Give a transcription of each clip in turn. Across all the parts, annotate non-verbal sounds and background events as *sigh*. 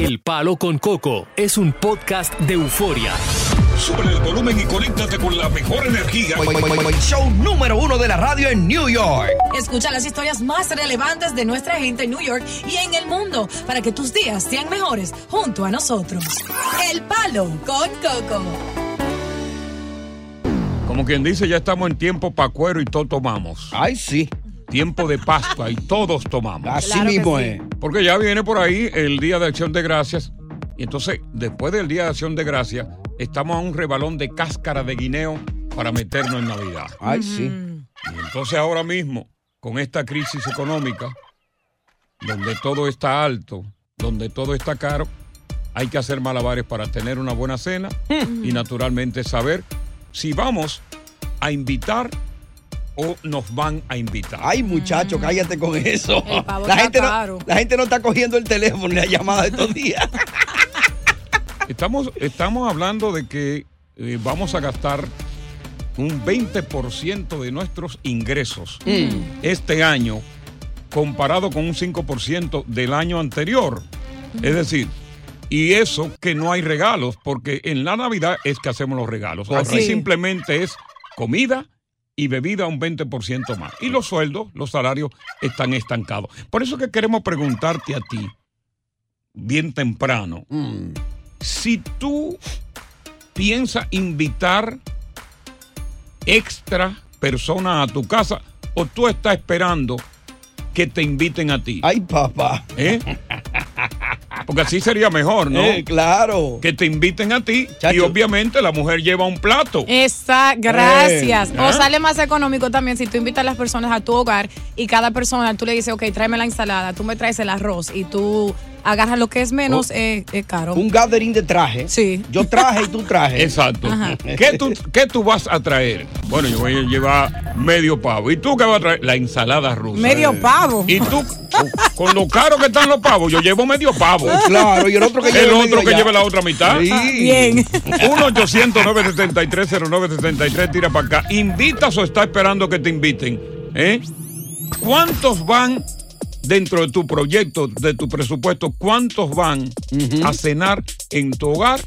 El Palo con Coco es un podcast de euforia. Sube el volumen y conéctate con la mejor energía. Show número uno de la radio en New York. Escucha las historias más relevantes de nuestra gente en New York y en el mundo para que tus días sean mejores junto a nosotros. El Palo con Coco. Como quien dice, ya estamos en tiempo pa' cuero y todo tomamos. Ay, sí. Tiempo de Pascua y todos tomamos. Así Claro mismo sí. es. Porque ya viene por ahí el Día de Acción de Gracias. Y entonces, después del Día de Acción de Gracias, estamos a un rebalón de cáscara de guineo para meternos en Navidad. Ay, sí. Y entonces ahora mismo, con esta crisis económica, donde todo está alto, donde todo está caro, hay que hacer malabares para tener una buena cena y naturalmente saber si vamos a invitar o nos van a invitar. Ay, muchacho, cállate con eso. El pavo La está gente, caro. no, la gente no está cogiendo el teléfono ni la llamada de estos días. Estamos, estamos hablando de que eh, vamos a gastar un 20% de nuestros ingresos Mm. este año comparado con un 5% del año anterior. Es decir, y eso que no hay regalos, porque en la Navidad es que hacemos los regalos. Aquí Correcto. simplemente es comida y bebida un 20% más. Y los sueldos, los salarios están estancados. Por eso que queremos preguntarte a ti, bien temprano, Mm. si tú piensas invitar extra personas a tu casa o tú estás esperando que te inviten a ti. Ay, papá. ¿Eh? Porque así sería mejor, ¿no? Eh, claro. Que te inviten a ti y obviamente la mujer lleva un plato. Esa, gracias. Eh, O ¿eh? sale más económico también si tú invitas a las personas a tu hogar y cada persona tú le dices, ok, tráeme la ensalada, tú me traes el arroz y tú agarras lo que es menos Oh. eh, eh, caro. Un gathering de traje. Sí. Yo traje y tú traje. *laughs* Exacto. ¿Qué tú, ¿Qué tú vas a traer? Bueno, yo voy a llevar medio pavo. ¿Y tú qué vas a traer? La ensalada rusa. Medio pavo. ¿Y tú? Con lo caro que están los pavos, yo llevo medio pavo. Claro, y el otro que El lleve otro que lleve la otra mitad. Sí. Bien. *laughs* 1-800-973-0973, tira para acá. ¿Invitas o está esperando que te inviten? ¿Eh? ¿Cuántos van dentro de tu proyecto, de tu presupuesto, cuántos van a cenar en tu hogar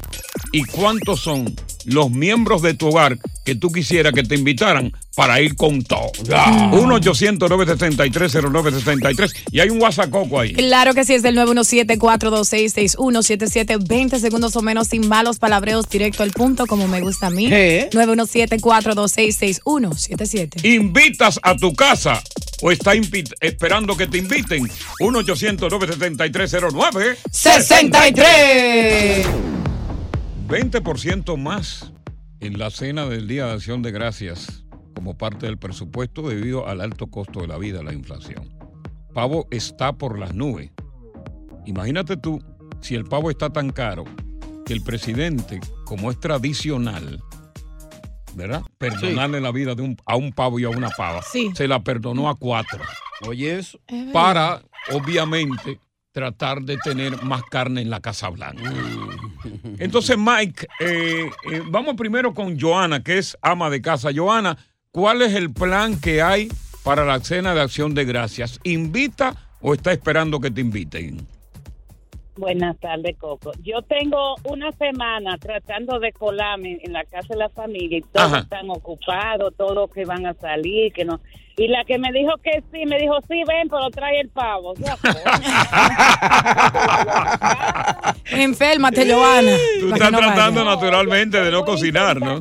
y cuántos son los miembros de tu hogar que tú quisieras que te invitaran para ir con todo? 1-800-973-0973 y hay un WhatsApp coco ahí. Claro que sí, es del 917-426-6177. 20 segundos o menos sin malos palabreos, directo al punto, como me gusta a mí. ¿Eh? 917-426-6177. ¿Invitas a tu casa o está esperando que te inviten? 1-800-973-09. 63. 20% más en la cena del Día de Acción de Gracias como parte del presupuesto debido al alto costo de la vida, la inflación. Pavo está por las nubes. Imagínate tú, si el pavo está tan caro que el presidente, como es tradicional, ¿verdad? Perdonarle la vida de un- a un pavo y a una pava. Sí. Se la perdonó a cuatro. Oye, eso. Para, obviamente, tratar de tener más carne en la Casa Blanca. Entonces, Mike, eh, eh, vamos primero con Joana, que es ama de casa. Joana, ¿cuál es el plan que hay para la cena de acción de gracias? ¿Invita o está esperando que te inviten? Buenas tardes, Coco. Yo tengo una semana tratando de colarme en la casa de la familia y todos Ajá. están ocupados, todos que van a salir, que no. Y la que me dijo que sí, me dijo, sí, ven, pero trae el pavo. O sea, *laughs* Enférmate, Joana. Tú estás no vaya. tratando naturalmente de no cocinar, ¿no?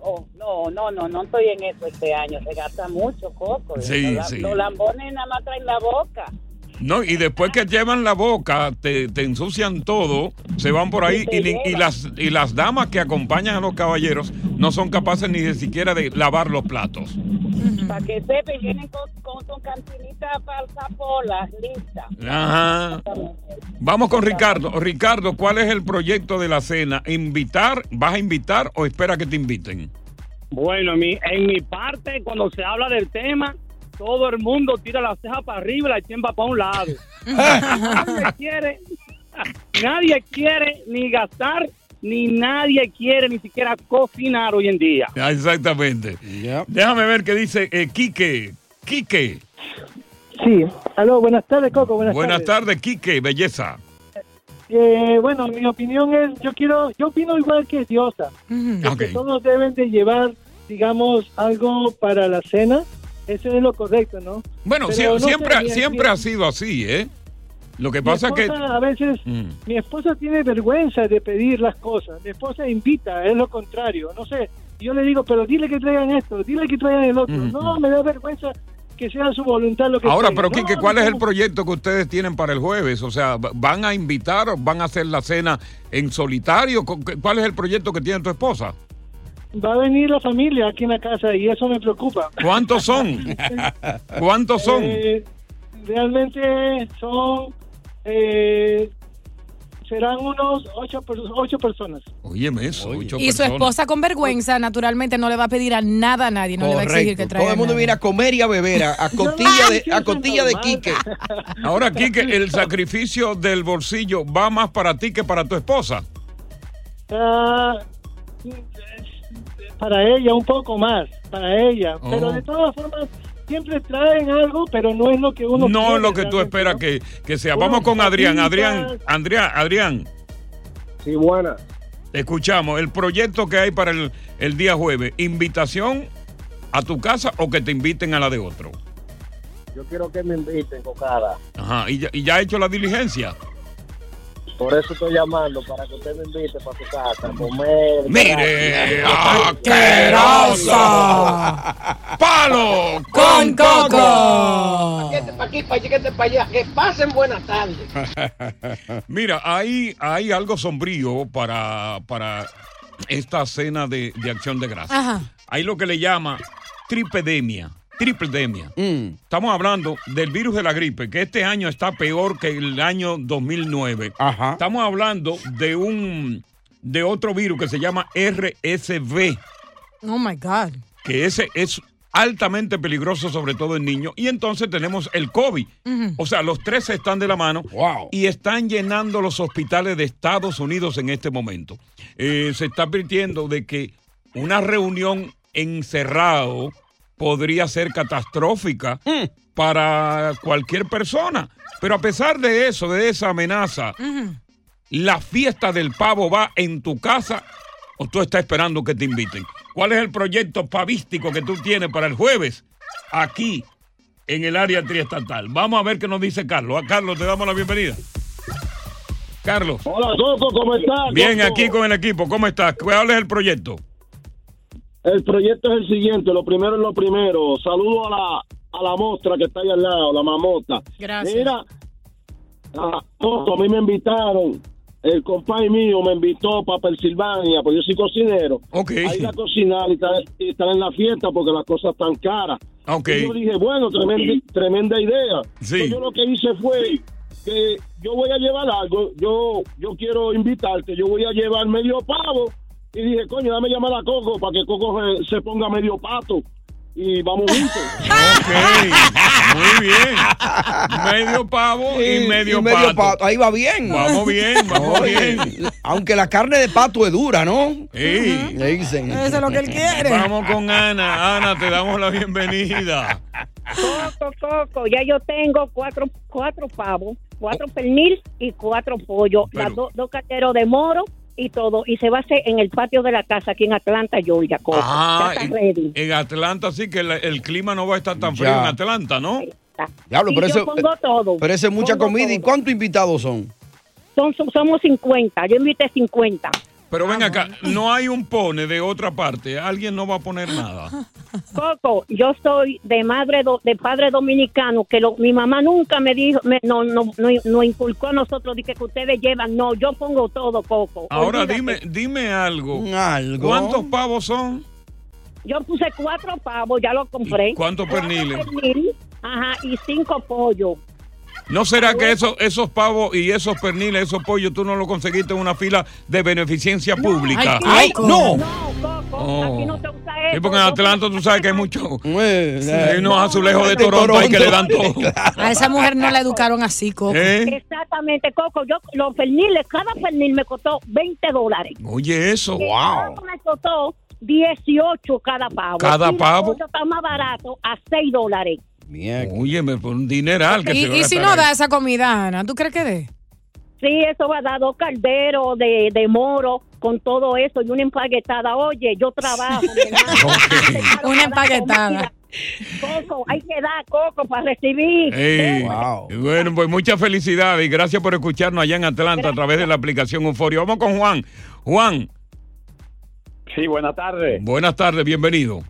oh, no, no, no, no estoy en eso este año. Se gasta mucho, Coco. Sí, los, sí. los lambones nada más traen la boca. No, y después que llevan la boca, te, te ensucian todo, se van por ahí y, las, y las damas que acompañan a los caballeros no son capaces ni de siquiera de lavar los platos. Para que sepa, vienen con, con su cantinita para zapola, lista. Ajá. Vamos con Ricardo. Ricardo, ¿cuál es el proyecto de la cena? ¿Invitar? ¿Vas a invitar o espera que te inviten? Bueno, en mi, en mi parte, cuando se habla del tema, todo el mundo tira la ceja para arriba y la chemba para un lado. *laughs* nadie quiere, *laughs* nadie quiere ni gastar, ni nadie quiere ni siquiera cocinar hoy en día. Ah, Exactamente. Déjame ver qué dice eh, Quique. Quique. Sí, aló, buenas tardes, Coco, buenas, Buenas tardes. tardes, Quique. Belleza. Eh, bueno, mi opinión es, yo quiero, yo opino igual que Diosa, que Ok. todos deben de llevar, digamos, algo para la cena, eso es lo correcto, ¿no? Bueno, no sé, siempre, siempre ha sido así, ¿eh? Lo que pasa es que... a veces, Mm. mi esposa tiene vergüenza de pedir las cosas, mi esposa invita, es lo contrario, no sé, yo le digo, pero dile que traigan esto, dile que traigan el otro, Mm, no, me da vergüenza que sea su voluntad lo que Ahora, pero No, Quique, ¿cuál no, es el proyecto que ustedes tienen para el jueves? O sea, ¿van a invitar o van a hacer la cena en solitario? ¿Cu- ¿Cuál es el proyecto que tiene tu esposa? Va a venir la familia aquí en la casa y eso me preocupa. ¿Cuántos son? ¿Cuántos son? Eh, realmente son, eh, serán unos ocho, ocho personas. Óyeme eso, ocho Y su personas. esposa con vergüenza, naturalmente, no le va a pedir a nada a nadie, no le va a exigir que traiga Todo el mundo nada. viene a comer y a beber, a, a costilla de, a costilla de Quique. Ahora, Quique, el sacrificio del bolsillo va más para ti que para tu esposa. Ah, para ella un poco más, para ella. Oh. Pero de todas formas, siempre traen algo, pero no es lo que uno No quiere es lo que tú esperas ¿no? que, que sea. Vamos con Adrián. Adrián, Adrián, Adrián. Sí, buena. Escuchamos, el proyecto que hay para el, el día jueves, invitación a tu casa o que te inviten a la de otro. Yo quiero que me inviten, Cocada. Ajá, y ya, y ya ha hecho la diligencia. Por eso estoy llamando, para que usted me invite para su casa a comer. ¡Mire! ¡Asqueroso! *laughs* ¡Palo con coco! Para aquí, para para allá. Que pasen buenas tardes. *laughs* Mira, hay, hay algo sombrío para, para esta cena de, de acción de gracias. Ajá. Hay lo que le llama tripedemia. Tripledemia. Estamos hablando del virus de la gripe, que este año está peor que el año 2009. Estamos hablando de un de otro virus que se llama RSV, Oh my God. que ese es altamente peligroso, sobre todo en niños. Y entonces tenemos el COVID. O sea, los tres están de la mano y están llenando los hospitales de Estados Unidos en este momento. Eh, se está advirtiendo de que una reunión encerrado podría ser catastrófica para cualquier persona. Pero a pesar de eso, de esa amenaza, la fiesta del pavo va en tu casa o tú estás esperando que te inviten. ¿Cuál es el proyecto pavístico que tú tienes para el jueves aquí en el área triestatal? Vamos a ver qué nos dice Carlos. A Carlos te damos la bienvenida. Carlos. Hola, Coco, ¿cómo estás? Bien, Coco? aquí con el equipo. ¿Cómo estás? ¿Cuál es el proyecto? El proyecto es el siguiente, lo primero es lo primero. Saludo a la, a la mostra que está ahí al lado, la mamota. Gracias. Mira, a, a mí me invitaron, el compay mío me invitó para Pensilvania, pues yo soy cocinero. Ok. A ir a cocinar y estar, y estar en la fiesta porque las cosas están caras. Ok. Y yo dije, bueno, tremenda, tremenda idea. Sí. Entonces, yo lo que hice fue que yo voy a llevar algo, yo yo quiero invitarte, yo voy a llevar medio pavo y dije, coño, dame llamar a Coco para que Coco se, se ponga medio pato. y vamos juntos. *laughs* Ok, muy bien. Medio pavo y medio, y medio pato. pato. Ahí va bien. Vamos bien, vamos Oye, bien. Aunque la carne de pato es dura, ¿no? Sí. Le dicen. Eso es lo que él quiere. Vamos con Ana. Ana, te damos la bienvenida. Coco, coco, ya yo tengo cuatro, cuatro pavos, cuatro pernil y cuatro pollos, Pero- las do- dos carteros de moro y todo. Y se va a hacer en el patio de la casa aquí en Atlanta, Georgia, coco. Ah, ya está en, ready. en Atlanta sí que el clima no va a estar tan frío Ya. en Atlanta, ¿no? Diablo, pero yo eso, pongo todo. pero eso es mucha comida. ¿Y cuántos invitados son? Son, son- somos 50, yo invité 50. Pero ven acá, no hay un pone de otra parte. Alguien no va a poner nada. Coco, yo soy de madre do- de padre dominicano que lo- mi mamá nunca me dijo, me- no, no, no, no inculcó a nosotros de que, que ustedes llevan. No, yo pongo todo, Coco. Ahora Olvídate. dime, dime algo. Algo. ¿Cuántos pavos son? Yo puse cuatro pavos, ya lo compré. ¿Cuántos perniles? Pernil, ajá, y cinco pollos. ¿No será que esos, esos pavos y esos perniles, esos pollos, tú no los conseguiste en una fila de beneficencia pública? ¡Ay, no! Oh. Aquí no se usa eso. Sí, porque en Atlanta tú sabes que hay mucho. Eh, Hay unos azulejos de de Toronto ahí que le dan Toronto. todo. A esa mujer no la educaron así, Coco. ¿Eh? Exactamente, Coco. Yo, los perniles, cada pernil me costó 20 dólares. Oye, eso. El pavo Me costó 18 cada pavo. ¿Cada Y pavo? está más barato a 6 dólares. Oye, me pone un dineral que Y, se va a y si no ahí. da esa comida, Ana, ¿tú crees que dé? Sí, eso va a dar dos calderos de, de moro con todo eso y una empaquetada. Oye, yo trabajo. *laughs* Una empaquetada. Coco, hay que dar coco para recibir. Ey, Bueno, pues muchas felicidades y gracias por escucharnos allá en Atlanta a través de la aplicación Euforia. Vamos con Juan. Juan, Sí, buenas tardes. buenas tardes, bienvenido.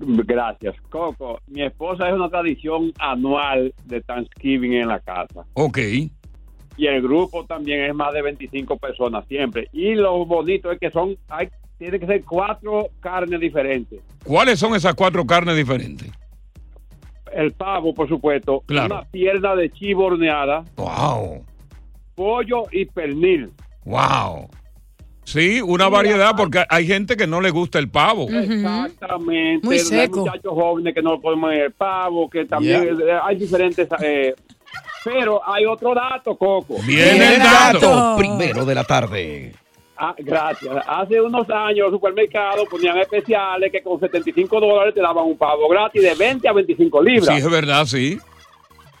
Gracias. Coco, mi esposa es una tradición anual de Thanksgiving en la casa. Ok. Y el grupo también es más de 25 personas siempre. Y lo bonito es que son, hay, tiene que ser cuatro carnes diferentes. ¿Cuáles son esas cuatro carnes diferentes? El pavo, por supuesto. Claro. Una pierna de chivo horneada. Wow. Pollo y pernil. Wow. Sí, una variedad porque hay gente que no le gusta el pavo. Exactamente. Muy Hay seco. muchachos jóvenes que no comen el pavo, que también Yeah. eh, hay diferentes. eh, pero hay otro dato, Coco. Viene el dato. Primero de la tarde. Ah, gracias. Hace unos años los supermercados ponían especiales que con 75 dólares te daban un pavo gratis de 20 a 25 libras. Sí, es verdad, sí.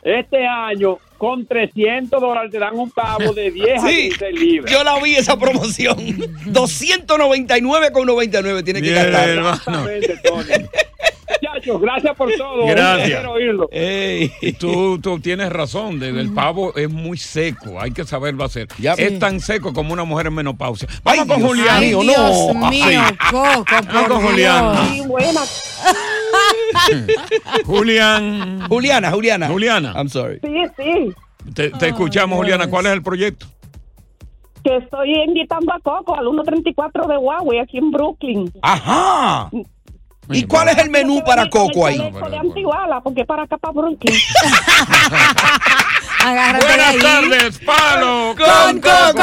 Este año, con 300 dólares te dan un pavo de *laughs* 10 a Sí, 15 libras. Yo la vi esa promoción. *laughs* 299,99 tiene que gastar. Exactamente, Tony. Muchachos, gracias por todo. Gracias. Quiero oírlo. Tú, tú tienes razón, de- el pavo es muy seco, hay que saberlo hacer. Ya. Es Sí. tan seco como una mujer en menopausia. Vamos con Dios Julián. mío, Dios no. mío. Coco, Vamos con Julián. Sí, buena. *laughs* Julián. Juliana, Juliana. Juliana. I'm sorry. Sí, sí. Te, te escuchamos, Juliana. ¿Cuál es el proyecto? Que estoy invitando a Coco al 134 de Huawei aquí en Brooklyn. Ajá. ¿Y cuál es el menú para Coco ahí? de Antiguala, porque para acá para Brooklyn. *laughs* Agárrate Buenas ahí. tardes, palo Con Coco.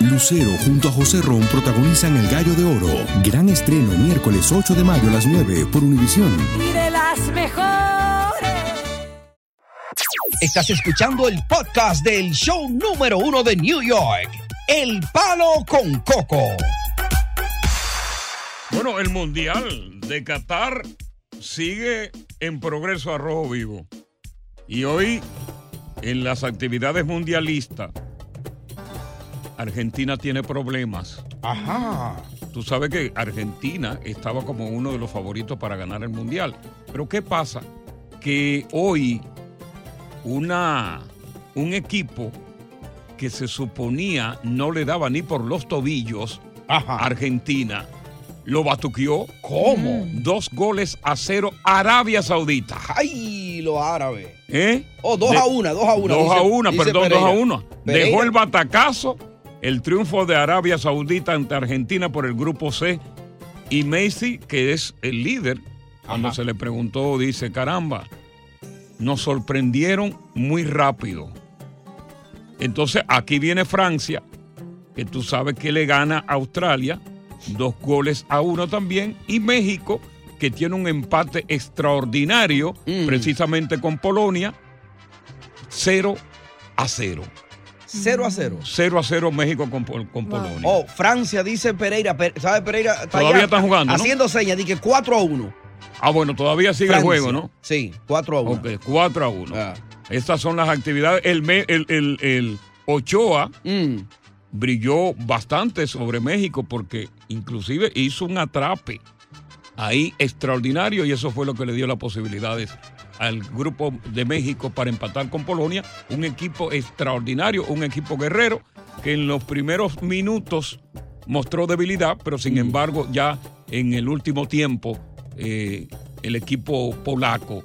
Lucero junto a José Ron protagonizan El Gallo de Oro. Gran estreno miércoles 8 de mayo a las 9 por Univisión. Y de las mejores. Estás escuchando el podcast del show número uno de New York. El Palo con Coco. Bueno, el Mundial de Qatar sigue en progreso a rojo vivo. Y hoy, en las actividades mundialistas, Argentina tiene problemas. Ajá. Tú sabes que Argentina estaba como uno de los favoritos para ganar el Mundial. Pero ¿qué pasa? Que hoy una, un equipo que se suponía no le daba ni por los tobillos a Argentina, lo batuqueó. ¿Cómo? Dos goles a cero Arabia Saudita. ¡Ay, los árabes! ¿Eh? Oh, dos De- a una, dos a una. Dos dice- a una, perdón, Pereira. dos a. Pereira. Dejó el batacazo, el triunfo de Arabia Saudita ante Argentina por el grupo C. Y Messi, que es el líder, cuando se le preguntó, dice, caramba, nos sorprendieron muy rápido. Entonces aquí viene Francia, que tú sabes que le gana a Australia, dos goles a uno también, y México, que tiene un empate extraordinario, Mm. precisamente con Polonia, 0 a 0. 0 a 0. 0 a 0 México con, Pol- con Polonia. Oh, Francia, dice Pereira. Pe- ¿Sabe Pereira? Está Todavía allá están jugando, ¿no? Haciendo señas, dice que 4 a 1. Ah, bueno, todavía sigue Francia. el juego, ¿no? Sí, 4 a 1. Ok, 4 a 1. Ah. Estas son las actividades. El, me- el, el- el Ochoa Mm. brilló bastante sobre México porque inclusive hizo un atrape ahí extraordinario y eso fue lo que le dio las posibilidades al grupo de México para empatar con Polonia. Un equipo extraordinario, un equipo guerrero que en los primeros minutos mostró debilidad, pero sin embargo ya en el último tiempo eh, el equipo polaco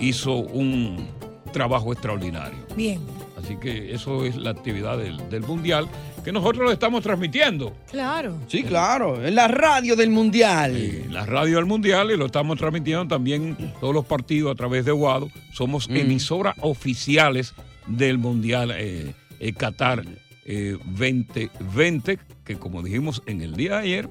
hizo un trabajo extraordinario. Bien. Así que eso es la actividad del, del Mundial que nosotros lo estamos transmitiendo. Claro. Sí, claro. En la radio del Mundial. En la radio del Mundial y lo estamos transmitiendo también todos los partidos a través de Guado. Somos Mm. emisoras oficiales del Mundial eh, eh, Qatar eh, 2020, que como dijimos en el día de ayer,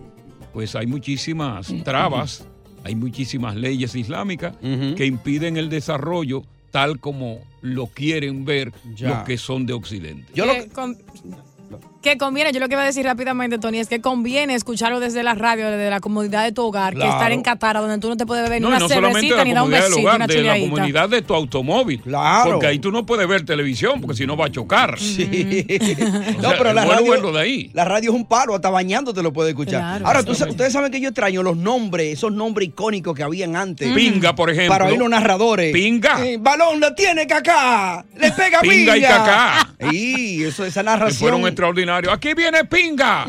pues hay muchísimas trabas, hay muchísimas leyes islámicas que impiden el desarrollo tal como lo quieren ver Ya. los que son de Occidente. que, con- que conviene, yo lo que iba a decir rápidamente, Tony, es que conviene escucharlo desde la radio, desde la comodidad de tu hogar, que estar en Qatar, donde tú no te puedes beber ni No, una no solamente cervecita ni la dar un besito, hogar, una de la comunidad de tu automóvil. Claro. Porque ahí tú no puedes ver televisión, porque si no va a chocar. Sí. *laughs* O no, pero la radio, es lo de ahí. la radio es un paro, hasta bañándote lo puedes escuchar. Claro. Ahora, tú ustedes saben que yo extraño los nombres, esos nombres icónicos que habían antes. Pinga, por ejemplo. Para oír los narradores. Pinga. Eh, balón lo tiene Kaká. Le pega Pinga. Pinga y Kaká. Y eso, esa Que narración. fueron extraordinarios. Aquí viene Pinga.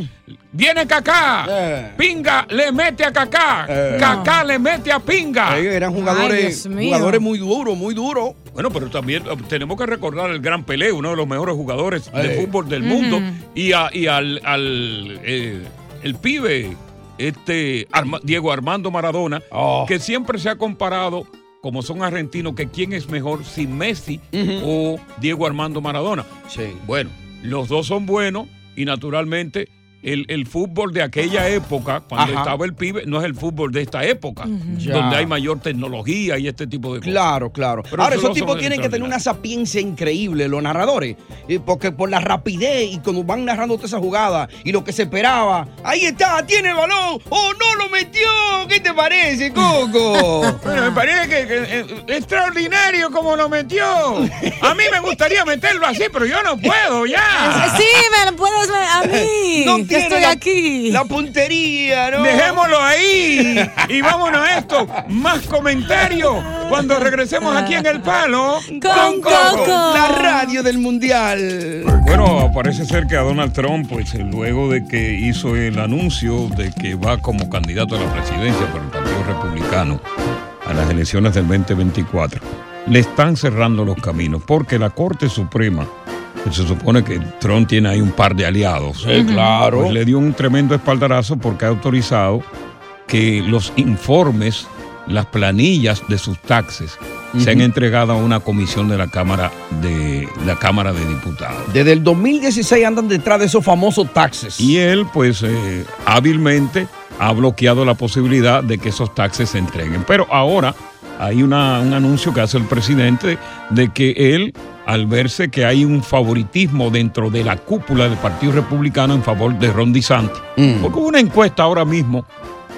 Viene Kaká. Eh. Pinga le mete a Kaká. Kaká le mete a Pinga. Ellos eran jugadores, jugadores muy duros, muy duros. Bueno, pero también eh, tenemos que recordar el gran Pelé, uno de los mejores jugadores de Eh. fútbol del mundo. Y, a- y al, al, eh, el pibe, este Arma- Diego Armando Maradona, Oh. que siempre se ha comparado, como son argentinos, que quién es mejor, si Messi o Diego Armando Maradona. Bueno, los dos son buenos y naturalmente el, el fútbol de aquella época, cuando Ajá. estaba el pibe, no es el fútbol de esta época, donde hay mayor tecnología y este tipo de cosas. Claro, claro. Pero Ahora, esos tipos tienen que tener una sapiencia increíble, los narradores. eh, Porque por la rapidez y cuando van narrando toda esa jugada y lo que se esperaba. Ahí está, tiene el balón. ¡Oh, no lo metió! ¿Qué te parece, Coco? *laughs* Bueno, me parece que, que, eh, extraordinario como lo metió. A mí me gustaría meterlo así, pero yo no puedo ya. *laughs* Sí, me lo puedes a mí. No estoy la- aquí. La puntería, ¿no? Dejémoslo ahí y vámonos a esto. Más comentarios cuando regresemos aquí en El Palo. Con Coco. La radio del Mundial. Bueno, parece ser que a Donald Trump, pues luego de que hizo el anuncio de que va como candidato a la presidencia por el Partido Republicano a las elecciones del 2024, le están cerrando los caminos porque la Corte Suprema, se supone que Trump tiene ahí un par de aliados, Sí, claro. pues le dio un tremendo espaldarazo porque ha autorizado que los informes, las planillas de sus taxes, sean entregadas a una comisión de la Cámara de la Cámara de Diputados. Desde el 2016 andan detrás de esos famosos taxes. Y él, pues, eh, hábilmente ha bloqueado la posibilidad de que esos taxes se entreguen. Pero ahora hay una- un anuncio que hace el presidente de que él, al verse que hay un favoritismo dentro de la cúpula del Partido Republicano en favor de Ron DeSantis, porque hubo una encuesta ahora mismo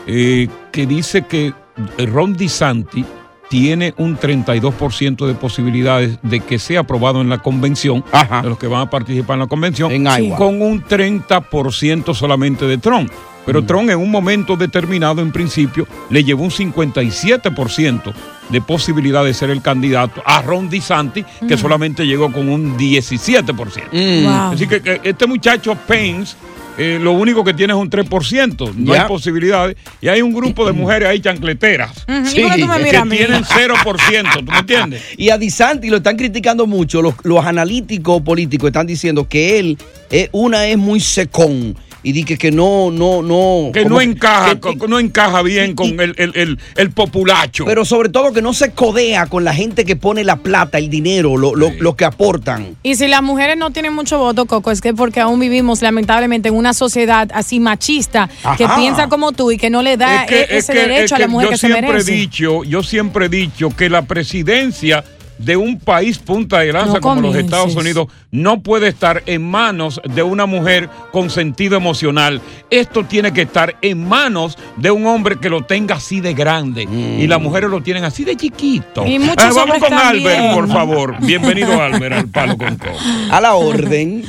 eh, que dice que Ron DeSantis tiene un 32% de posibilidades de que sea aprobado en la convención, de los que van a participar en la convención, Iowa. con un 30% solamente de Trump. Pero Trump en un momento determinado, en principio, le llevó un 57% de posibilidad de ser el candidato a Ron DeSantis, que solamente llegó con un 17%. Mm. Wow. Así que, que este muchacho Pence eh, lo único que tiene es un 3%, no hay posibilidades. Y hay un grupo de mujeres ahí chancleteras Ujú, ¿y por qué tú me que tienen 0%, ¿tú me entiendes? *laughs* Y a Disanti lo están criticando mucho. Los, los analíticos políticos están diciendo que él, eh, una es muy secón. Y dice que no, no, no. Que como no encaja, no encaja bien con el, el, el- el populacho. Pero sobre todo que no se codea con la gente que pone la plata, el dinero, lo, lo- lo que aportan. Y si las mujeres no tienen mucho voto, Coco, es que porque aún vivimos lamentablemente en una sociedad así machista que piensa como tú y que no le da Es que- e- es ese que- derecho es a la mujer yo que se siempre he merece. dicho, yo siempre he dicho que la presidencia de un país punta de lanza No como los. Estados Unidos no puede estar en manos de una mujer con sentido emocional. Esto tiene que estar en manos de un hombre que lo tenga así de grande y las mujeres lo tienen así de chiquito. Y muchos Ah, vamos con también. Albert, por favor. Bienvenido Albert al Palo con Coco. A la orden.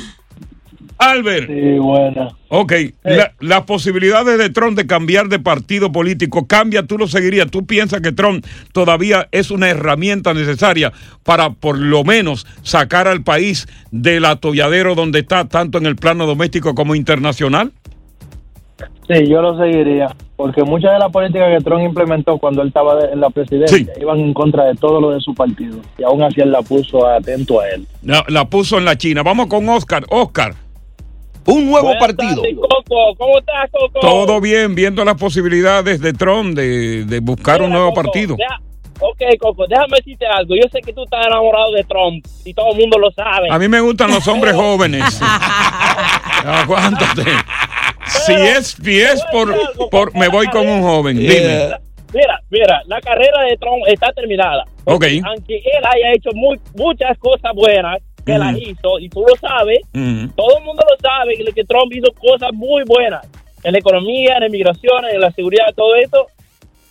Albert. Sí, buena. Ok, la- las posibilidades de Trump de cambiar de partido político, cambia, tú lo seguirías. ¿Tú piensas que Trump todavía es una herramienta necesaria para por lo menos sacar al país del atolladero donde está, tanto en el plano doméstico como internacional? Sí, yo lo seguiría, porque muchas de las políticas que Trump implementó cuando él estaba en la presidencia iban en contra de todo lo de su partido, y aún así él la puso atento a él. La, la puso en la China. Vamos con Oscar. Oscar, un nuevo Buenas partido. tardes, Coco. ¿Cómo estás, Coco? todo bien, viendo las posibilidades de Trump de, de buscar un nuevo Coco, partido. deja- ok, Coco, déjame decirte algo. Yo sé que tú estás enamorado de Trump y todo el mundo lo sabe. A mí me gustan los hombres *laughs* jóvenes. Aguántate. Si es, si es por, por, me voy con un joven. Dime. Mira, mira, la carrera de Trump está terminada. Ok. Aunque él haya hecho muy, muchas cosas buenas que las Ujú. hizo, y tú lo sabes, Ujú. todo el mundo lo sabe, que que Trump hizo cosas muy buenas en la economía, en la inmigración, en la seguridad, todo esto.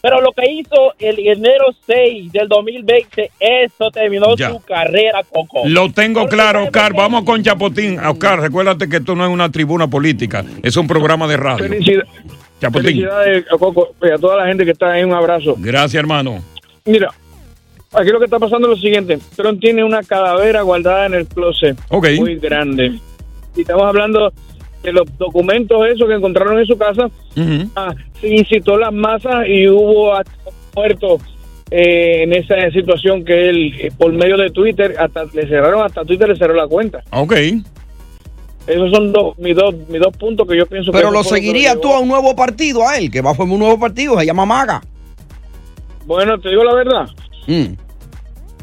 Pero lo que hizo el enero 6 del 2020, eso terminó Ya. su carrera, Coco. Lo tengo claro, Oscar. Vamos con Chapotín. Oscar, recuérdate que esto no es una tribuna política, es un programa de radio. Felicidad- Chapotín. Felicidades a Coco y a toda la gente que está ahí. Un abrazo. Gracias, hermano. Mira, aquí lo que está pasando es lo siguiente. Trump tiene una calavera guardada en el closet. Ok. Muy grande. Y estamos hablando de los documentos esos que encontraron en su casa. Ah, se incitó las masas y hubo hasta muertos eh, en esa situación que él, eh, por medio de Twitter, hasta le cerraron, hasta Twitter le cerró la cuenta. Ok. Esos son dos, mis, dos, mis dos puntos que yo pienso que... Pero lo seguiría tú a un nuevo partido, a él, que va a formar un nuevo partido, se llama Maga. Bueno, te digo la verdad.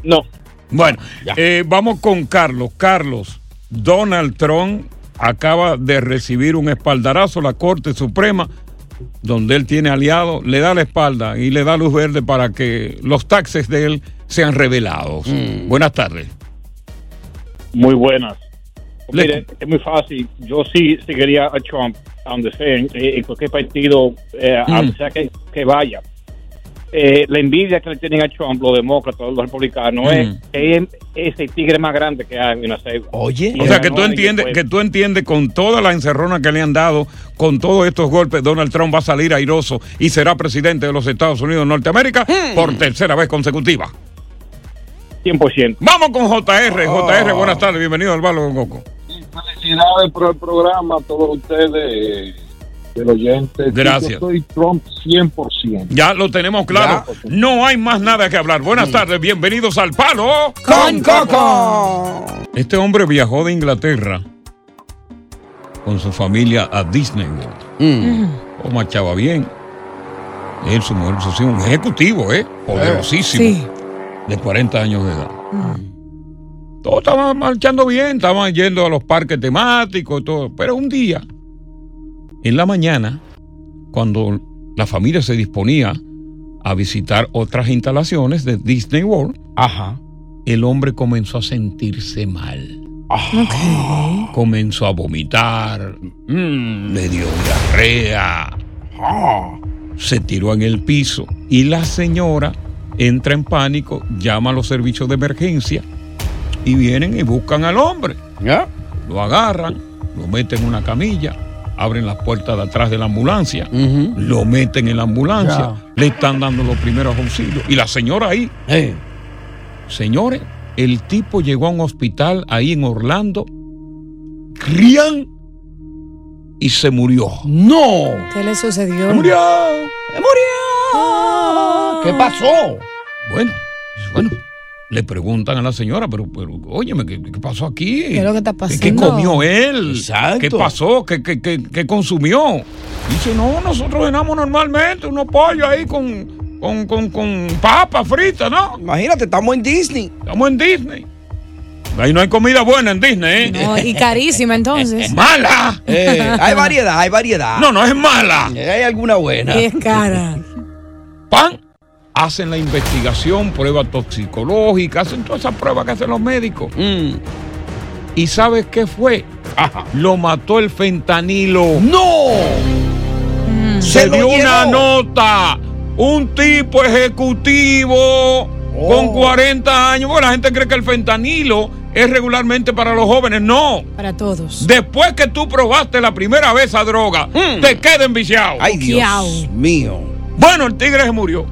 No. Bueno, eh, vamos con Carlos. Carlos, Donald Trump acaba de recibir un espaldarazo la Corte Suprema, donde él tiene aliado, le da la espalda y le da luz verde para que los taxes de él sean revelados. Buenas tardes. Muy buenas. Le- Mire, es muy fácil. Yo sí seguiría a Trump, donde sea, en, en cualquier partido, eh, Mm. que vaya. Eh, la envidia que le tienen a Trump, los demócratas, los republicanos, Mm. es, es, es el tigre más grande que hay en la selva. Oye. O sea que tú entiendes, que tú entiendes con toda la encerrona que le han dado, con todos estos golpes, Donald Trump va a salir airoso y será presidente de los Estados Unidos de Norteamérica por tercera vez consecutiva. 100%. Vamos con JR. JR, buenas tardes, bienvenido al Balo con Coco. Felicidades por el programa a todos ustedes, del oyente. Gracias. Yo soy Trump 100%. Ya lo tenemos claro. No hay más nada que hablar. Buenas tardes, bienvenidos al Palo con Coco. Este hombre viajó de Inglaterra con su familia a Disney World. O marchaba bien. Él, su mujer, su un ejecutivo, ¿eh? Poderosísimo. Sí. De 40 años de edad. Todo estaba marchando bien, estaban yendo a los parques temáticos, todo. Pero un día, en la mañana, cuando la familia se disponía a visitar otras instalaciones de Disney World, el hombre comenzó a sentirse mal. Comenzó a vomitar, mm, le dio diarrea, se tiró en el piso y la señora entra en pánico, llama a los servicios de emergencia y vienen y buscan al hombre. Lo agarran, lo meten en una camilla, abren las puertas de atrás de la ambulancia, lo meten en la ambulancia, le están dando los primeros auxilios y la señora ahí. Señores, el tipo llegó a un hospital ahí en Orlando, Rian, y se murió. ¡No! ¿Qué le sucedió? Murió. ¡Se murió! ¿Qué pasó? Bueno, bueno, le preguntan a la señora, pero, pero óyeme, ¿qué, qué pasó aquí? ¿Qué es lo que está pasando? ¿Qué comió él? Exacto. ¿Qué pasó? ¿Qué, qué, qué- qué consumió? Dice, no, nosotros cenamos normalmente unos pollos ahí con, con, con, con papas fritas, ¿no? Imagínate, estamos en Disney. Estamos en Disney. Ahí no hay comida buena en Disney, ¿eh? No, y carísima entonces. *laughs* ¡Mala! Eh, hay variedad, hay variedad. No, no es mala. Eh, Hay alguna buena. *laughs* Y es cara. Pan. Hacen la investigación, pruebas toxicológicas, hacen todas esas pruebas que hacen los médicos. Mm. ¿Y sabes qué fue? Lo mató el fentanilo. ¡No! Se, Se dio una nota. Un tipo ejecutivo Oh. con 40 años. Bueno, la gente cree que el fentanilo es regularmente para los jóvenes. No. Para todos. Después que tú probaste la primera vez esa droga, te queda enviciado. Mm. Ay, Dios mío. Bueno, el tigre se murió.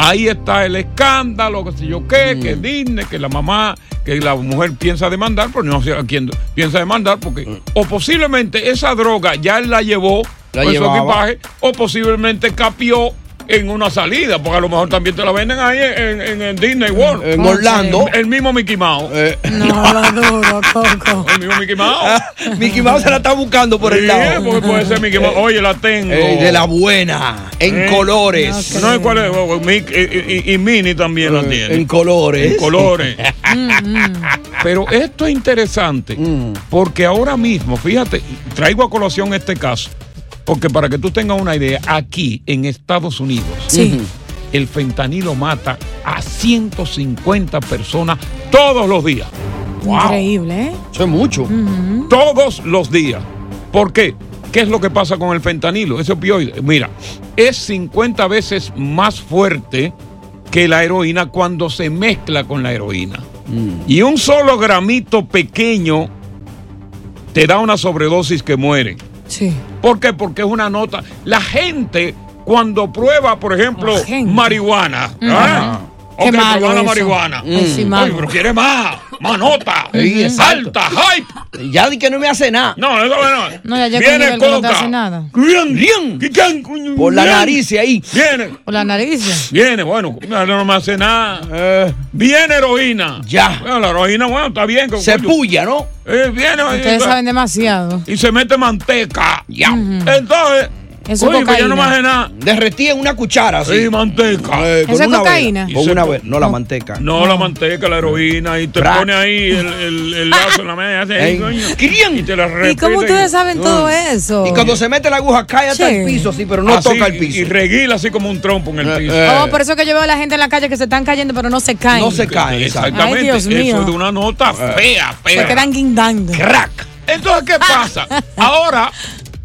Ahí está el escándalo, que sé yo qué, Mm. que Disney, que la mamá, que la mujer piensa demandar, pero no sé a quién piensa demandar, porque o posiblemente esa droga ya él la llevó Mm. La con su equipaje, o posiblemente capió en una salida, porque a lo mejor también te la venden ahí en, en- en Disney World. En Orlando. El, mismo Mickey Mouse. No lo duro, Coco. *laughs* El mismo Mickey Mouse. Ah, Mickey Mouse se la está buscando por el Sí, lado. porque puede ser Mickey Mouse. Oye, la tengo. Eh, de la buena, en Eh, colores. No, ¿y cuál es? Oh, Mick- y, y- y Minnie también la tiene. En colores. En colores. *laughs* Pero esto es interesante Mm. porque ahora mismo, fíjate, traigo a colación este caso, porque para que tú tengas una idea, aquí en Estados Unidos, Sí. el fentanilo mata a 150 personas todos los días. Increíble, ¿eh? Eso es mucho. Todos los días. ¿Por qué? ¿Qué es lo que pasa con el fentanilo? Ese opioide. Mira, es 50 veces más fuerte que la heroína cuando se mezcla con la heroína. Y un solo gramito pequeño te da una sobredosis que muere. Sí. ¿Por qué? Porque es una nota. La gente, cuando prueba, por ejemplo, marihuana. Qué Ok, malo la marihuana. Ay, sí, Oye, malo. pero quiere más, más nota, Sí, alta, hype. Ya di que no me hace nada. No, eso no. No, ya Viene no te coca. hace nada. Bien, bien. ¿Quién, coño? Por la nariz ahí. Viene, Por la nariz. viene, bueno, no no me hace nada. Eh, Viene heroína. Ya. Bueno, la heroína, bueno, está bien. se coño, puya, ¿no? eh, viene Ustedes y- saben demasiado. y se mete manteca. Ya. Entonces, Eso es oye, pues ya no me cocaína. hace nada. Derretí en una cuchara, así. Sí, manteca. Eh, con ¿Eso es una cocaína? vela. Con Y se una vela, no la manteca. No, la manteca, la heroína, y te pone ahí el, el, el lazo en la media, hace coño, ¿Quién? y te la ¿Y cómo ustedes saben todo eso? Y cuando se mete la aguja cae hasta Sí. el piso, sí, pero no Así, toca el Y piso. reguila así como un trompo en el Eh, piso. eh. Oh, por eso que yo veo a la gente en la calle que se están cayendo, pero no se caen. No se cae, exacto. Exactamente. Ay, Dios mío. Eso es de una nota fea, Se fea. quedan guindando. Crack. Entonces, ¿qué pasa? *laughs* Ahora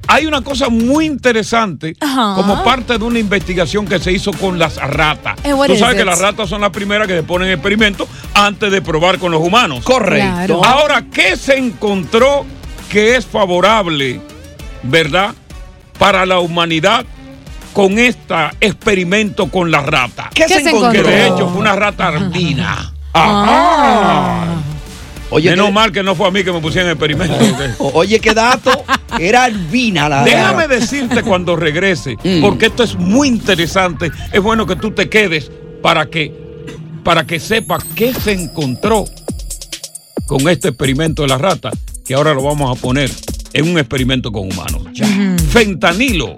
hay una cosa muy interesante Ajá. como parte de una investigación que se hizo con las ratas. Eh, Tú sabes que it? las ratas son las primeras que se ponen en experimentos antes de probar con los humanos. Correcto. Claro. Ahora, ¿qué se encontró que es favorable, verdad, para la humanidad con este experimento con la rata? ¿Qué, ¿Qué se se encontró? Que encontró? de hecho fue una rata albina. Ah. Oye, Menos mal que no fue a mí que me pusieron en experimento. *laughs* oye, qué dato. Era albina la Déjame decirte cuando regrese, *laughs* Mm. porque esto es muy interesante. Es bueno que tú te quedes para que, para que sepas qué se encontró con este experimento de la rata, que ahora lo vamos a poner en un experimento con humanos. Fentanilo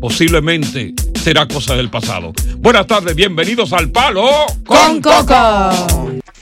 posiblemente será cosa del pasado. Buenas tardes, bienvenidos al Palo Con Coco.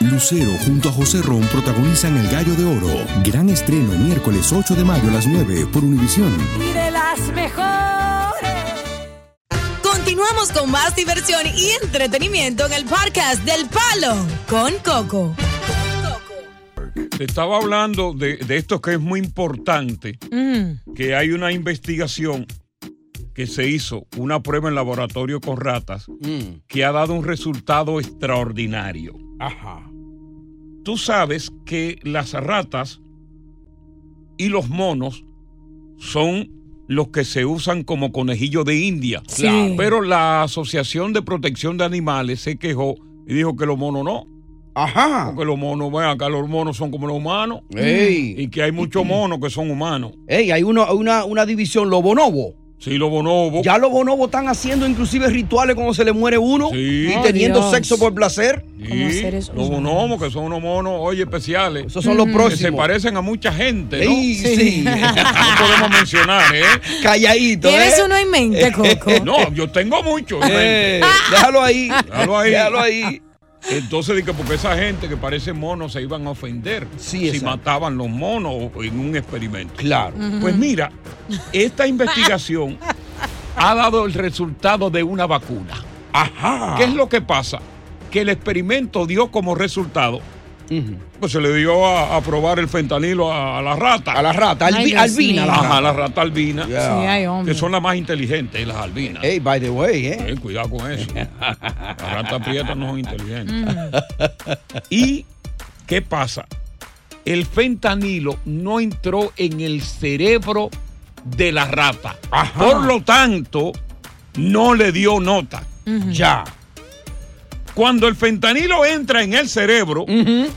Lucero junto a José Ron protagonizan El Gallo de Oro. Gran estreno miércoles 8 de mayo a las 9 por Univisión. Y de las mejores. Continuamos con más diversión y entretenimiento en el podcast del Palo con Coco. Te estaba hablando de, de esto que es muy importante, Mm. que hay una investigación que se hizo, una prueba en laboratorio con ratas, que ha dado un resultado extraordinario. Ajá. Tú sabes que las ratas y los monos son los que se usan como conejillo de India. Sí. Claro. Pero la Asociación de Protección de Animales se quejó y dijo que los monos no. Ajá. Porque los monos, vean, acá los monos son como los humanos. Ey. Y que hay muchos *clears throat* monos que son humanos. Ey, hay una, una, una división lobonobo. Sí, los bonobos. Ya los bonobos están haciendo inclusive rituales cuando se le muere uno Sí. y Oh, teniendo Dios. sexo por placer. Sí, los bonobos, que son unos monos, oye, especiales. Esos son los Que próximos. se parecen a mucha gente, ¿no? Ey, sí. *laughs* no podemos mencionar, ¿eh? Calladito, ¿Tienes ¿eh? uno en mente, Coco? *laughs* No, yo tengo muchos. Eh, déjalo ahí. Déjalo ahí. Déjalo ahí. Entonces, dije, porque esa gente que parece monos se iban a ofender si mataban los monos en un experimento. Claro. Pues mira, esta investigación *laughs* ha dado el resultado de una vacuna. Ajá. ¿Qué es lo que pasa? Que el experimento dio como resultado, pues se le dio a, a probar el fentanilo a, a la rata. A la rata, albi- Ay, albina, la Ajá, rata. la rata albina. Yeah. Sí, ay, hombre. que son las más inteligentes, las albinas. Hey, by the way, ¿eh? Eh, cuidado con eso. *laughs* Las ratas prietas no son inteligentes. ¿Y qué pasa? El fentanilo no entró en el cerebro de la rata. Por lo tanto, no le dio nota. Ya. Cuando el fentanilo entra en el cerebro,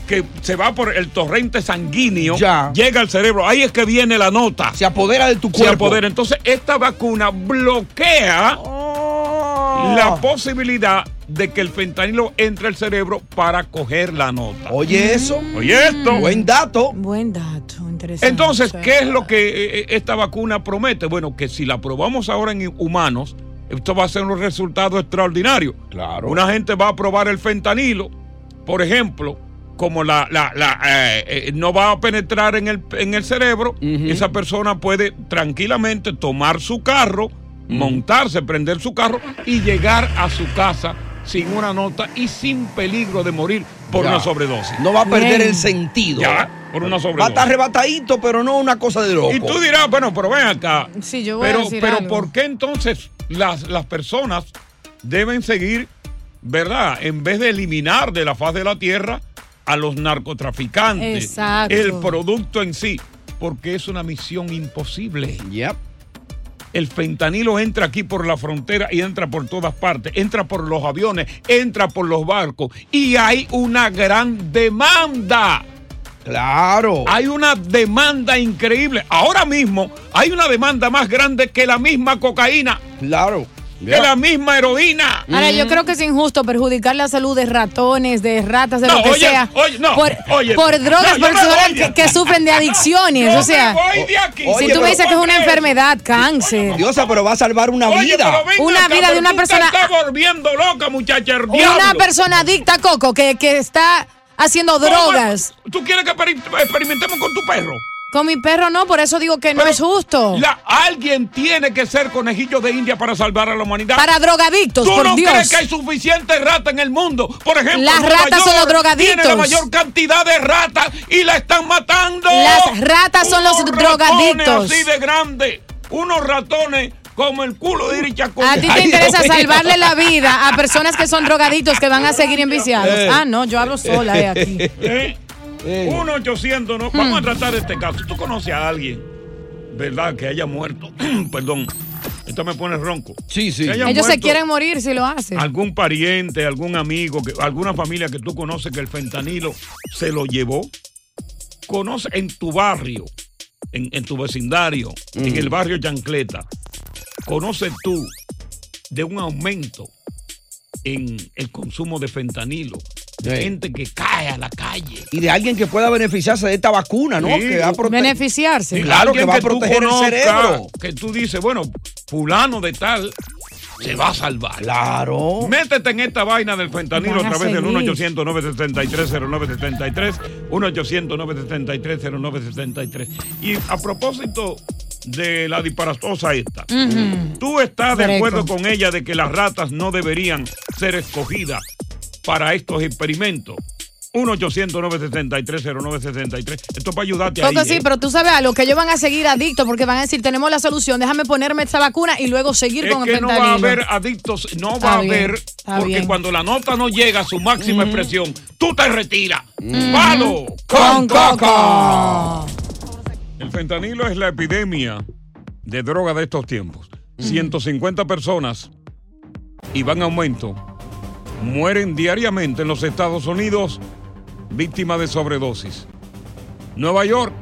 que se va por el torrente sanguíneo, Ya. llega al cerebro, ahí es que viene la nota. Se apodera de tu Se cuerpo. apodera. Entonces, esta vacuna bloquea Oh. la posibilidad de que el fentanilo entre al cerebro para coger la nota. Oye eso. Oye esto. Buen dato. Buen dato, interesante. Entonces, ¿qué es lo que eh, esta vacuna promete? Bueno, que si la probamos ahora en humanos, esto va a ser un resultado extraordinario. Claro. Una gente va a probar el fentanilo, por ejemplo, como la, la- la, eh, eh, no va a penetrar en el, en el cerebro, esa persona puede tranquilamente tomar su carro, montarse, prender su carro y llegar a su casa sin una nota y sin peligro de morir por Ya. una sobredosis. No va a perder Bien. el sentido. Ya, por una Va a sobredosis. estar arrebatadito, pero no una cosa de loco. Y tú dirás, bueno, pero ven acá. Sí, yo voy a pero, decir pero algo. ¿por qué entonces las, las personas deben seguir, verdad, en vez de eliminar de la faz de la tierra a los narcotraficantes, Exacto. el producto en sí? Porque es una misión imposible. El fentanilo entra aquí por la frontera y entra por todas partes, entra por los aviones, entra por los barcos y hay una gran demanda. Claro. Hay una demanda increíble. Ahora mismo hay una demanda más grande que la misma cocaína. Claro. Que la misma heroína. Ahora, yo creo que es injusto perjudicar la salud de ratones, de ratas, de No, lo que oye, sea. oye, no, por, oye. por drogas, No, personas que, que sufren de adicciones. Yo o sea, me voy de aquí. si Oye, tú me dices que es una enfermedad, cáncer. Diosa, pero va a salvar una Oye, vida. Una acá, vida de una persona- Te estás volviendo loca, muchacha. Una persona adicta, Coco, que, que está haciendo drogas. ¿Tú quieres que peri- experimentemos con tu perro? Con mi perro no, por eso digo que no es justo. La- alguien tiene que ser conejillo de India para salvar a la humanidad. Para drogadictos, ¿Tú por no Dios. crees que hay suficiente rata en el mundo? Por ejemplo, Las Nueva ratas son York los drogadictos. Tiene la mayor cantidad de ratas y la están matando. Las ratas son los drogadictos. Así de grande. Unos ratones como el culo de Iricha A ti te interesa salvarle la vida a personas que son drogadictos que van a seguir enviciados. Eh. Ah, no, yo hablo sola de aquí. ¿Eh? 1 800 no. Vamos a tratar este caso. ¿Tú conoces a alguien, verdad, que haya muerto? *clears throat* Perdón. Esto me pone ronco. Sí, sí. Ellos se quieren morir si lo hacen. Algún pariente, algún amigo, que, alguna familia que tú conoces que el fentanilo se lo llevó. Conoce en tu barrio, en, en tu vecindario, en el barrio Chancleta. Conoces tú de un aumento en el consumo de fentanilo. De Sí. gente que cae a la calle. Y de alguien que pueda beneficiarse de esta vacuna, ¿no? Sí. Que va a prote- Beneficiarse. Y Claro, que va a tú proteger el conozcas, cerebro. Que tú dices, bueno, fulano de tal se va a salvar. Claro. Métete en esta vaina del fentanilo a a través del seguir. 1-800-973-0973, 1-800-973-0973. Y a propósito de la disparatosa esta. ¿tú estás de acuerdo con ella de que las ratas no deberían ser escogidas para estos experimentos? 1-800-973-0973. Esto es para ayudarte ahí. Coco, sí, ¿eh? pero tú sabes algo, que ellos van a seguir adictos porque van a decir, tenemos la solución, déjame ponerme esta vacuna y luego seguir Es con que el no va a fentanilo. haber adictos, no Está va a haber, porque bien. cuando la nota no llega a su máxima expresión, tú te retiras. Mm. ¡Palo Con con Coco! coco! El fentanilo es la epidemia de droga de estos tiempos. 150 personas y van en aumento mueren diariamente en los Estados Unidos víctimas de sobredosis. Nueva York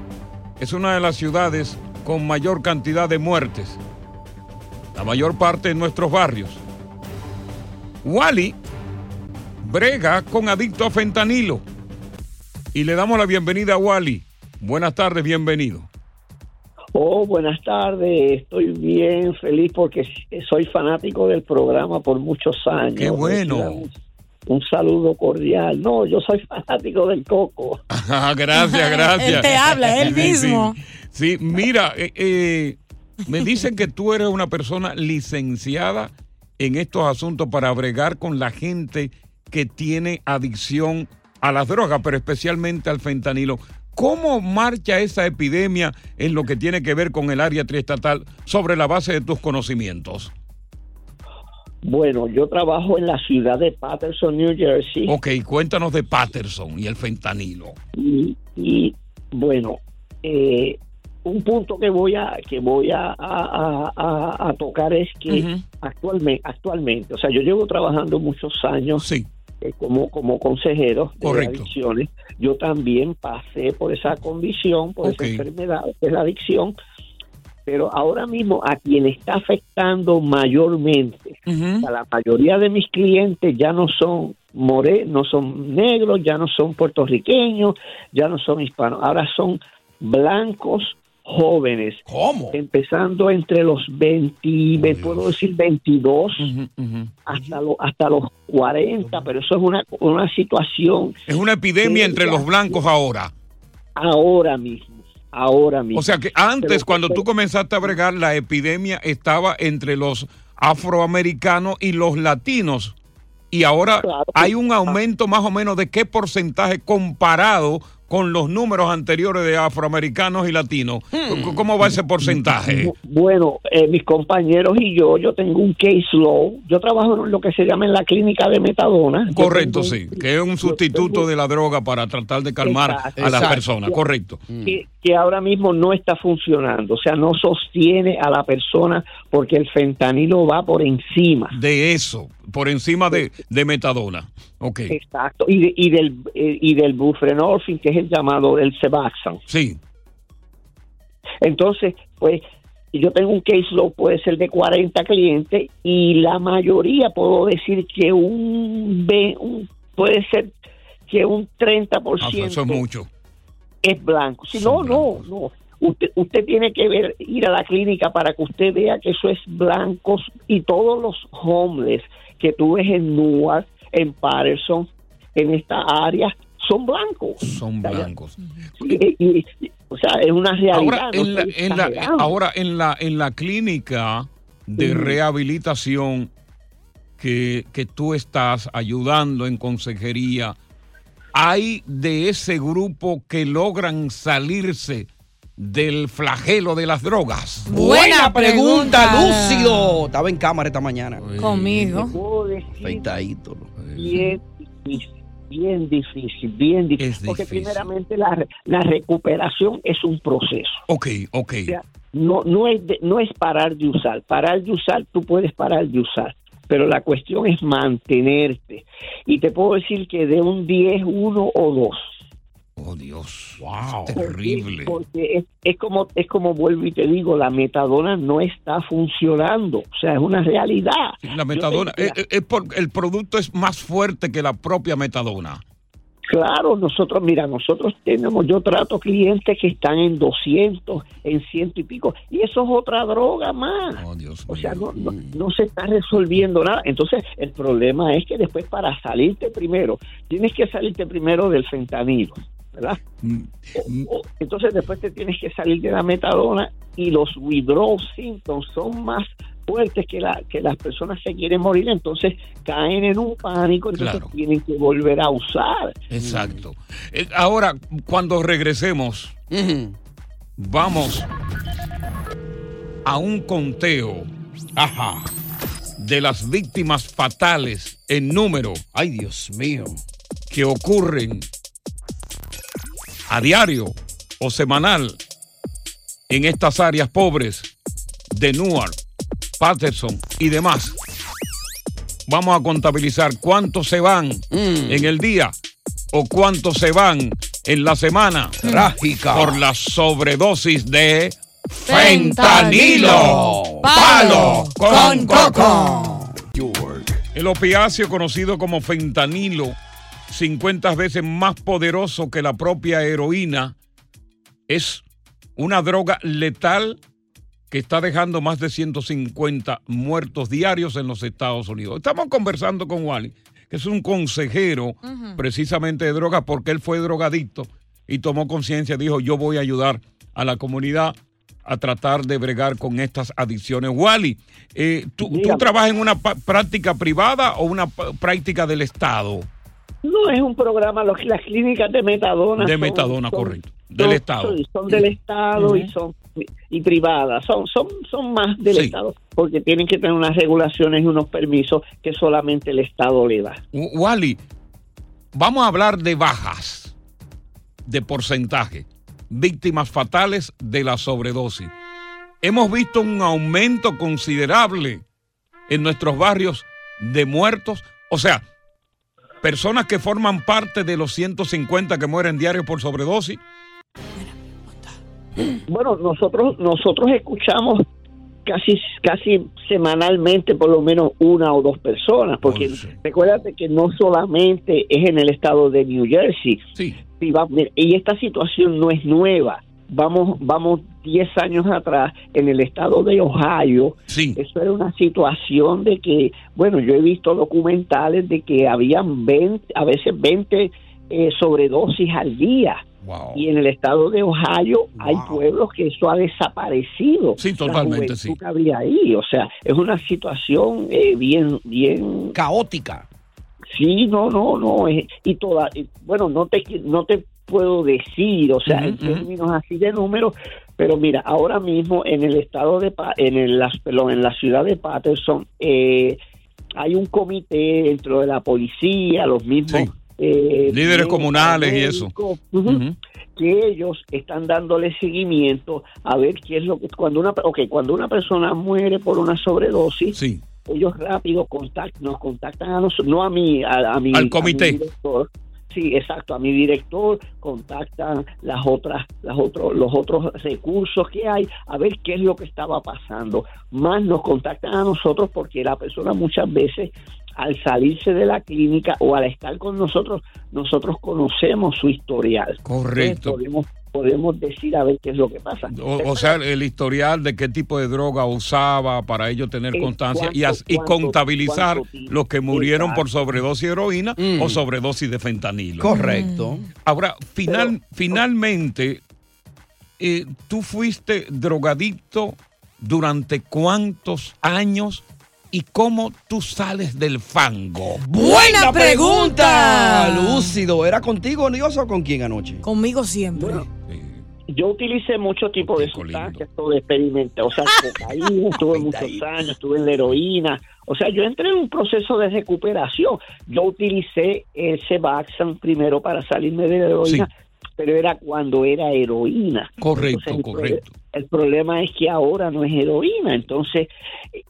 es una de las ciudades con mayor cantidad de muertes. La mayor parte en nuestros barrios. Wally brega con adicto a fentanilo. Y le damos la bienvenida a Wally. Buenas tardes, bienvenido. Oh, buenas tardes. Estoy bien feliz porque soy fanático del programa por muchos años. Qué bueno. Un, un saludo cordial. No, yo soy *laughs* fanático del coco. Ah, gracias, *laughs* gracias. Él te habla, él Sí, mismo. Sí, sí, mira, eh, eh, me dicen que tú eres una persona licenciada en estos asuntos para bregar con la gente que tiene adicción a las drogas, pero especialmente al fentanilo. ¿Cómo marcha esa epidemia en lo que tiene que ver con el área triestatal sobre la base de tus conocimientos? Bueno, yo trabajo en la ciudad de Patterson, New Jersey. Ok, cuéntanos de Patterson y el fentanilo. Y, y, bueno, eh, un punto que voy a que voy a, a- a- a tocar es que actualmente, actualmente, o sea, yo llevo trabajando muchos años eh, como como consejero de Correcto. adicciones. Yo también pasé por esa condición, por esa enfermedad, que es la adicción. Pero ahora mismo a quien está afectando mayormente, a la mayoría de mis clientes ya no son more, no son negros, ya no son puertorriqueños, ya no son hispanos, ahora son blancos jóvenes. ¿Cómo? Empezando entre los 20, me puedo decir 22, hasta, lo- hasta los 40, pero eso es una, una situación Es una epidemia entre los blancos ahora. ahora mismo, ahora mismo. O sea que antes, Pero- cuando tú comenzaste a bregar, la epidemia estaba entre los afroamericanos y los latinos. Y ahora hay un aumento más o menos de qué porcentaje comparado con los números anteriores de afroamericanos y latinos. Hmm. ¿Cómo va ese porcentaje? Bueno, eh, mis compañeros y yo, yo tengo un case law. Yo trabajo en lo que se llama en la clínica de metadona. Correcto, tengo- sí, que es un sustituto de la droga para tratar de calmar Exacto. a las personas, correcto. que, que ahora mismo no está funcionando, o sea, no sostiene a la persona porque el fentanilo va por encima. De eso, por encima de, de metadona. Ok. Exacto, y, de- y del eh, y del buprenorphine, que es el llamado el Sebaxan. Sí. Entonces, pues yo tengo un case puede ser de 40 clientes y la mayoría puedo decir que un, un- puede ser que un 30% Ah, eso es mucho. es blanco. Si no, no, no. Usted, usted tiene que ver, ir a la clínica para que usted vea que eso es blancos y todos los homeless que tú ves en Newark, en Patterson, en esta área, son blancos. Son blancos. Y- y- y- o sea, es una realidad. Ahora, no en la, en la- ahora en la, en la clínica de rehabilitación que, que tú estás ayudando en consejería, ¿hay de ese grupo que logran salirse del flagelo de las drogas? Buena, pregunta, Lúcido. Estaba en cámara esta mañana. Conmigo. Afeitadito. Bien difícil, bien difícil, bien difícil. Porque primeramente la, la, recuperación es un proceso. Ok, ok. No, no, es de, no es parar de usar. Parar de usar, tú puedes parar de usar pero la cuestión es mantenerte. Y te puedo decir que de un 10, 1 o 2 Dios. Wow. Terrible. Porque es, es como es como vuelvo y te digo, la metadona no está funcionando. O sea, es una realidad. La metadona, es, es- es por- el producto es más fuerte que la propia metadona. Claro, nosotros, mira, nosotros tenemos, yo trato clientes que están en 200, en ciento y pico, y eso es otra droga más. o sea, no, no, no se está resolviendo nada. Entonces, el problema es que después para salirte primero, tienes que salirte primero del fentanilo, ¿verdad? O- o- entonces después te tienes que salir de la metadona y los withdrawal symptoms son más fuertes que, la, que las personas se quieren morir, entonces caen en un pánico, entonces tienen que volver a usar. Exacto. Eh, Ahora, cuando regresemos, vamos a un conteo de las víctimas fatales en número. Ay, Dios mío. Que ocurren a diario o semanal en estas áreas pobres de Newark, Patterson y demás. Vamos a contabilizar cuántos se van en el día o cuántos se van en la semana. Trágica. Por la sobredosis de fentanilo. Palo con coco. El opiáceo conocido como fentanilo, 50 veces más poderoso que la propia heroína, es una droga letal que está dejando más de 150 muertos diarios en los Estados Unidos. Estamos conversando con Wally, que es un consejero precisamente de drogas, porque él fue drogadicto y tomó conciencia, dijo, yo voy a ayudar a la comunidad a tratar de bregar con estas adicciones. Wally, eh, ¿tú, tú trabajas en una práctica privada o una práctica del Estado? No es un programa, los- las clínicas de metadona. De son- metadona, son- correcto. Del son- Estado. Son del Estado y son y privadas, son, son, son más del Sí. Estado, porque tienen que tener unas regulaciones y unos permisos que solamente el Estado le da. Wally, vamos a hablar de bajas, de porcentaje, víctimas fatales de la sobredosis. Hemos visto un aumento considerable en nuestros barrios de muertos, o sea, personas que forman parte de los 150 que mueren diarios por sobredosis. Bueno, nosotros nosotros escuchamos casi casi semanalmente por lo menos una o dos personas, porque recuérdate que no solamente es en el estado de New Jersey. Sí. Sí, va- mira, y esta situación no es nueva. Vamos vamos 10 años atrás en el estado de Ohio. Eso era una situación de que, bueno, yo he visto documentales de que habían 20, a veces 20 eh, sobredosis al día. Y en el estado de Ohio hay pueblos que eso ha desaparecido. Sí, totalmente, sí. que había ahí, o sea, es una situación eh, bien, bien caótica. Sí, no, no, no, es- y toda, bueno, no te, no te puedo decir, o sea, en términos así de números, pero mira, ahora mismo en el estado de, en el, perdón, en la ciudad de Patterson, eh, hay un comité dentro de la policía, los mismos eh, Líderes comunales y eso. que ellos están dándole seguimiento a ver qué es lo que cuando una okay, cuando una persona muere por una sobredosis ellos rápido contact, nos contactan a nosotros no a mí a, a mi Al a mi comité. director. Sí exacto a mi director contactan las otras las los otros recursos que hay a ver qué es lo que estaba pasando. Más nos contactan a nosotros porque la persona muchas veces al salirse de la clínica o al estar con nosotros, nosotros conocemos su historial. Correcto. Podemos, podemos decir a ver qué es lo que pasa. O, o sea, el historial de qué tipo de droga usaba para ello tener constancia y, cuánto- as- y cuánto- contabilizar cuánto los que murieron por sobredosis de heroína Mm. o sobredosis de fentanilo. Correcto. Ahora, final, finalmente, eh, tú fuiste drogadicto durante cuántos años y cómo tú sales del fango. Buena pregunta, Lúcido. ¿Era contigo, Dios, o con quién anoche? Conmigo siempre. Yo utilicé muchos tipos de sustancias, todo experimenté, o sea, cocaína, estuve *laughs* muchos años, estuve en la heroína, o sea, yo entré en un proceso de recuperación. Yo utilicé el Sebaxan primero para salirme de la heroína, pero era cuando era heroína. Correcto, Entonces, correcto. El problema es que ahora no es heroína, entonces,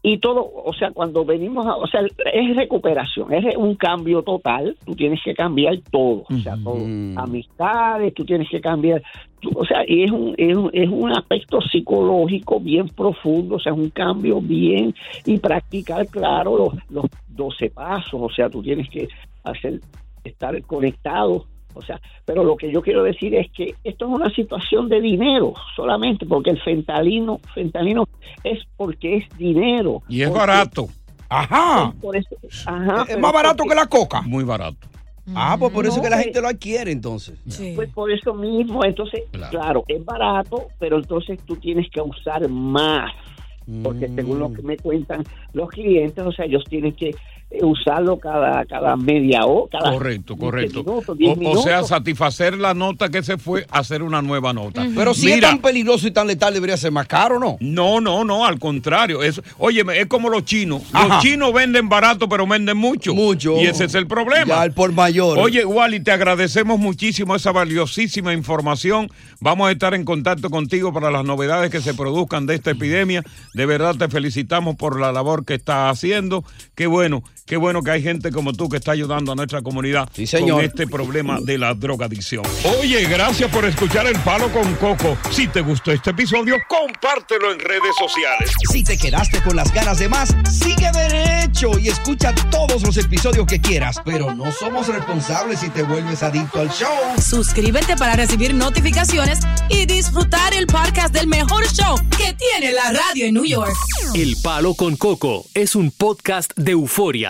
y todo, o sea, cuando venimos a, o sea, es recuperación, es un cambio total, tú tienes que cambiar todo, o sea, todo, amistades, tú tienes que cambiar, tú- o sea, y es un, es un, es un aspecto psicológico bien profundo, o sea, es un cambio bien, y practicar, claro, los, los 12 pasos, o sea, tú tienes que hacer, estar conectado o sea, pero lo que yo quiero decir es que esto es una situación de dinero solamente, porque el fentalino, fentalino es porque es dinero. Y es barato. Ajá. por eso- ajá, Es pero más barato porque- que la coca. Muy barato. Ah, pues por eso No, que la gente lo adquiere entonces. Pues por eso mismo, entonces, claro. es barato, pero entonces tú tienes que usar más. porque según lo que me cuentan los clientes, o sea, ellos tienen que usarlo cada, cada media hora. Cada Correcto, correcto. minutos, o, o sea, satisfacer la nota que se fue, hacer una nueva nota. Pero si es tan peligroso y tan letal, debería ser más caro, ¿no? No, no, no, al contrario. Es, oye, es como los chinos. Ajá. Los chinos venden barato, pero venden mucho. Mucho. Y ese es el problema. Ya, el por mayor. Oye, Wally, te agradecemos muchísimo esa valiosísima información. Vamos a estar en contacto contigo para las novedades que se produzcan de esta epidemia. De verdad te felicitamos por la labor que estás haciendo. Qué bueno, qué bueno que hay gente como tú que está ayudando a nuestra comunidad señor. con este problema de la drogadicción. Oye, gracias por escuchar El Palo con Coco. Si te gustó este episodio, compártelo en redes sociales. Si te quedaste con las ganas de más, sigue derecho y escucha todos los episodios que quieras. Pero no somos responsables si te vuelves adicto al show. Suscríbete para recibir notificaciones y disfrutar el podcast del mejor show que tiene la radio en New York. El Palo con Coco es un podcast de euforia.